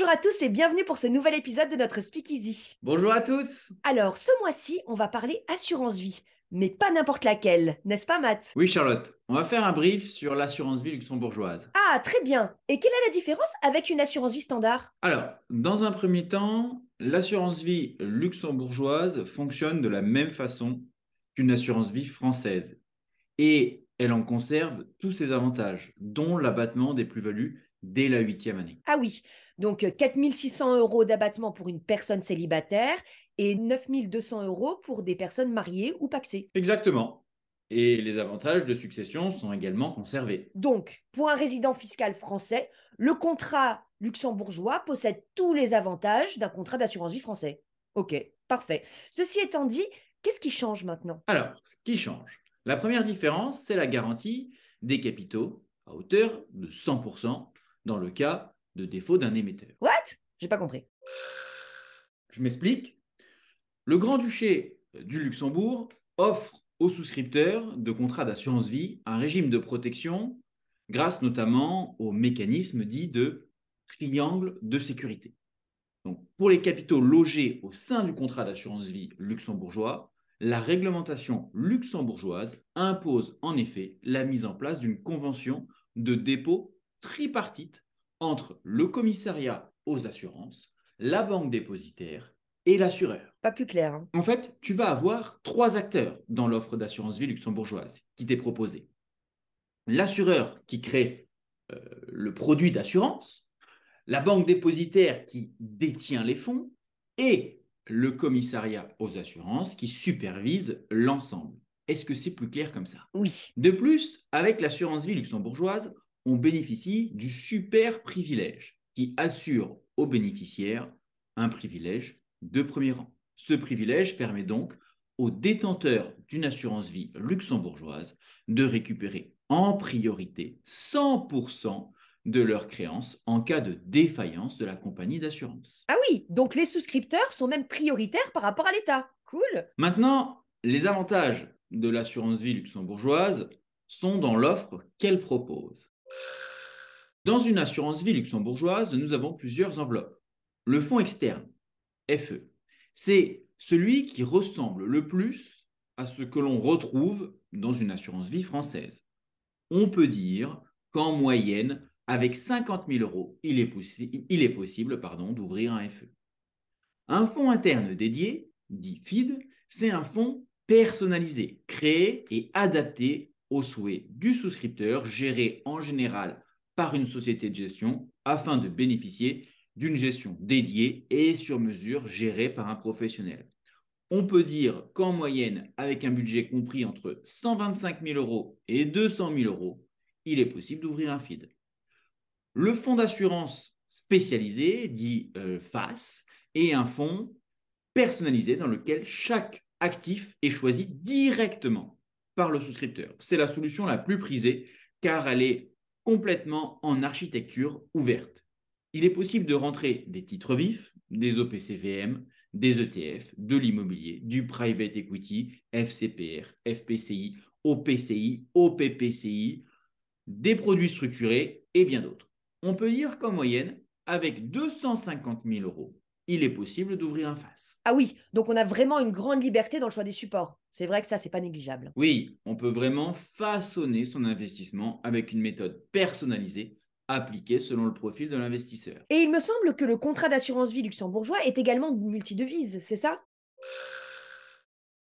Bonjour à tous et bienvenue pour ce nouvel épisode de notre Speakeasy. Bonjour à tous. Alors, ce mois-ci, on va parler assurance vie, mais pas n'importe laquelle, n'est-ce pas Matt? Oui Charlotte, on va faire un brief sur l'assurance vie luxembourgeoise. Ah, très bien. Et quelle est la différence avec une assurance vie standard? Alors, dans un premier temps, l'assurance vie luxembourgeoise fonctionne de la même façon qu'une assurance vie française. Et elle en conserve tous ses avantages, dont l'abattement des plus-values dès la huitième année. Ah oui, donc 4600 euros d'abattement pour une personne célibataire et 9200 euros pour des personnes mariées ou paxées. Exactement. Et les avantages de succession sont également conservés. Donc, pour un résident fiscal français, le contrat luxembourgeois possède tous les avantages d'un contrat d'assurance vie français. Ok, parfait. Ceci étant dit, qu'est-ce qui change maintenant? Alors, ce qui change, la première différence, c'est la garantie des capitaux à hauteur de 100% dans le cas de défaut d'un émetteur. What? J'ai pas compris. Je m'explique. Le Grand-Duché du Luxembourg offre aux souscripteurs de contrats d'assurance vie un régime de protection grâce notamment au mécanisme dit de triangle de sécurité. Donc, pour les capitaux logés au sein du contrat d'assurance vie luxembourgeois, la réglementation luxembourgeoise impose en effet la mise en place d'une convention de dépôt tripartite entre le commissariat aux assurances, la banque dépositaire et l'assureur. Pas plus clair. hein. En fait, tu vas avoir trois acteurs dans l'offre d'assurance vie luxembourgeoise qui t'est proposée. L'assureur qui crée euh, le produit d'assurance, la banque dépositaire qui détient les fonds et le commissariat aux assurances qui supervise l'ensemble. Est-ce que c'est plus clair comme ça? Oui. De plus, avec l'assurance vie luxembourgeoise, on bénéficie du super privilège qui assure aux bénéficiaires un privilège de premier rang. Ce privilège permet donc aux détenteurs d'une assurance vie luxembourgeoise de récupérer en priorité 100% de leurs créances en cas de défaillance de la compagnie d'assurance. Ah oui, donc les souscripteurs sont même prioritaires par rapport à l'État. Cool. Maintenant, les avantages de l'assurance vie luxembourgeoise sont dans l'offre qu'elle propose. Dans une assurance vie luxembourgeoise, nous avons plusieurs enveloppes. Le fonds externe, FE, c'est celui qui ressemble le plus à ce que l'on retrouve dans une assurance vie française. On peut dire qu'en moyenne, avec 50 000 euros, il est, possi il possible d'ouvrir un FE. Un fonds interne dédié, dit FID, c'est un fonds personnalisé, créé et adapté aux souhaits du souscripteur, géré en général par une société de gestion afin de bénéficier d'une gestion dédiée et sur mesure gérée par un professionnel. On peut dire qu'en moyenne, avec un budget compris entre 125 000 euros et 200 000 euros, il est possible d'ouvrir un FID. Le fonds d'assurance spécialisé, dit euh, FAS, est un fonds personnalisé dans lequel chaque actif est choisi directement par le souscripteur. C'est la solution la plus prisée car elle est complètement en architecture ouverte. Il est possible de rentrer des titres vifs, des OPCVM, des ETF, de l'immobilier, du private equity, FCPR, FPCI, OPCI, OPPCI, des produits structurés et bien d'autres. On peut dire qu'en moyenne, avec 250 000 euros, il est possible d'ouvrir un FAS. Ah oui, donc on a vraiment une grande liberté dans le choix des supports. C'est vrai que ça, c'est pas négligeable. Oui, on peut vraiment façonner son investissement avec une méthode personnalisée appliquée selon le profil de l'investisseur. Et il me semble que le contrat d'assurance vie luxembourgeois est également multidevise, c'est ça?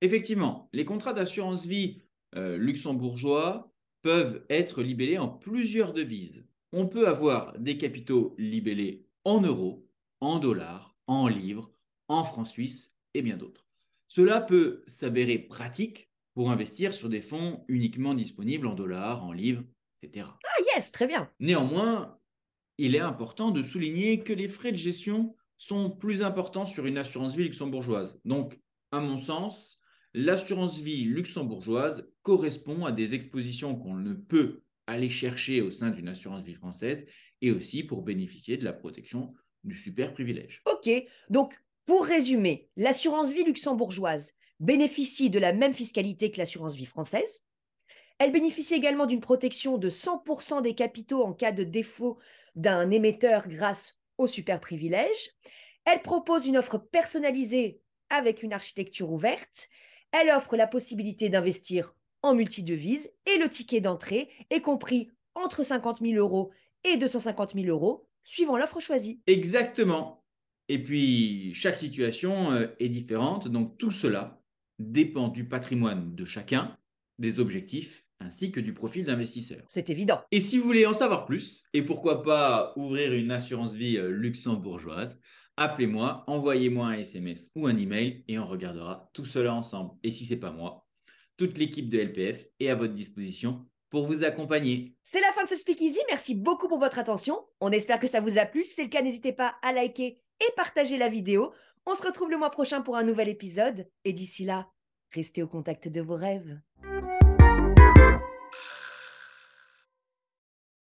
Effectivement, les contrats d'assurance vie euh, luxembourgeois peuvent être libellés en plusieurs devises. On peut avoir des capitaux libellés en euros, en dollars, en livres, en francs suisses et bien d'autres. Cela peut s'avérer pratique pour investir sur des fonds uniquement disponibles en dollars, en livres, etc. Ah yes, très bien. Néanmoins, il est important de souligner que les frais de gestion sont plus importants sur une assurance vie luxembourgeoise. Donc, à mon sens, l'assurance vie luxembourgeoise correspond à des expositions qu'on ne peut aller chercher au sein d'une assurance vie française et aussi pour bénéficier de la protection super privilège. Ok, donc pour résumer, l'assurance vie luxembourgeoise bénéficie de la même fiscalité que l'assurance vie française. Elle bénéficie également d'une protection de 100% des capitaux en cas de défaut d'un émetteur grâce aux super privilèges. Elle propose une offre personnalisée avec une architecture ouverte. Elle offre la possibilité d'investir en multidevises et le ticket d'entrée est compris entre 50 000 euros et 250 000 euros, suivant l'offre choisie. Exactement. Et puis, chaque situation euh, est différente, donc tout cela dépend du patrimoine de chacun, des objectifs ainsi que du profil d'investisseur. C'est évident. Et si vous voulez en savoir plus, et pourquoi pas ouvrir une assurance vie euh, luxembourgeoise, appelez-moi, envoyez-moi un SMS ou un email et on regardera tout cela ensemble. Et si c'est pas moi, toute l'équipe de LPF est à votre disposition pour vous accompagner. C'est la fin de ce Speakeasy. Merci beaucoup pour votre attention. On espère que ça vous a plu. Si c'est le cas, n'hésitez pas à liker et partager la vidéo. On se retrouve le mois prochain pour un nouvel épisode. Et d'ici là, restez au contact de vos rêves.